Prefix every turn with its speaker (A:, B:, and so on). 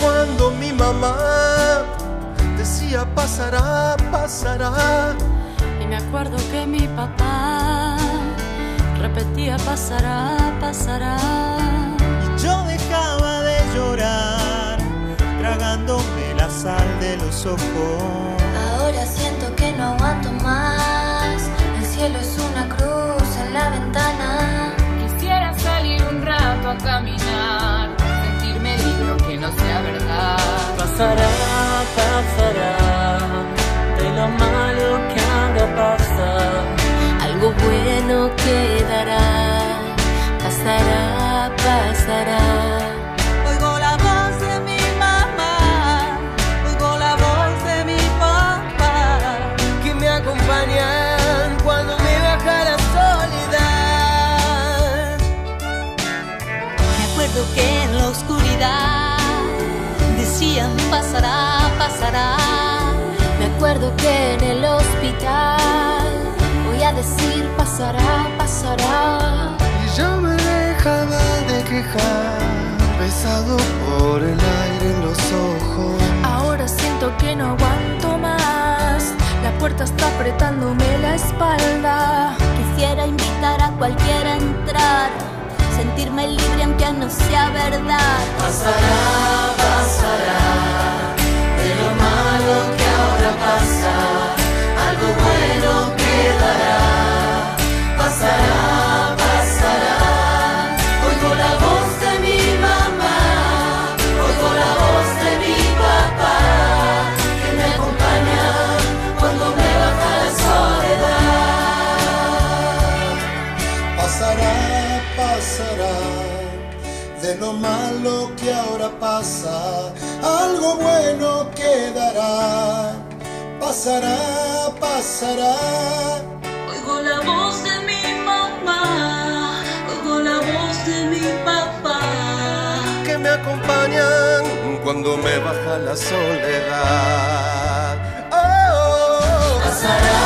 A: cuando mi mamá decía pasará, pasará.
B: Y me acuerdo que mi papá repetía pasará, pasará.
C: Y yo dejaba de llorar, tragándome la sal de los ojos.
B: Pasará, pasará, de lo malo que haga pasa, algo bueno quedará. Pasará, pasará.
D: Oigo la voz de mi mamá, oigo la voz de mi papá,
A: que me acompañan cuando me baja la soledad.
D: Me acuerdo que en la oscuridad decían pasará, pasará.
E: Me acuerdo que en el hospital voy a decir pasará, pasará.
A: Y yo me dejaba de quejar, besado por el aire en los ojos.
B: Ahora siento que no aguanto más. La puerta está apretándome la espalda.
E: Quisiera invitar a cualquiera a entrar, sentirme libre aunque no sea verdad.
A: Pasará, pasará, de lo malo que ahora pasa, algo bueno quedará. Pasará, pasará.
D: Oigo la voz de mi mamá, oigo la voz de mi papá.
A: que me acompañan cuando me baja la soledad. Oh,
B: Pasará,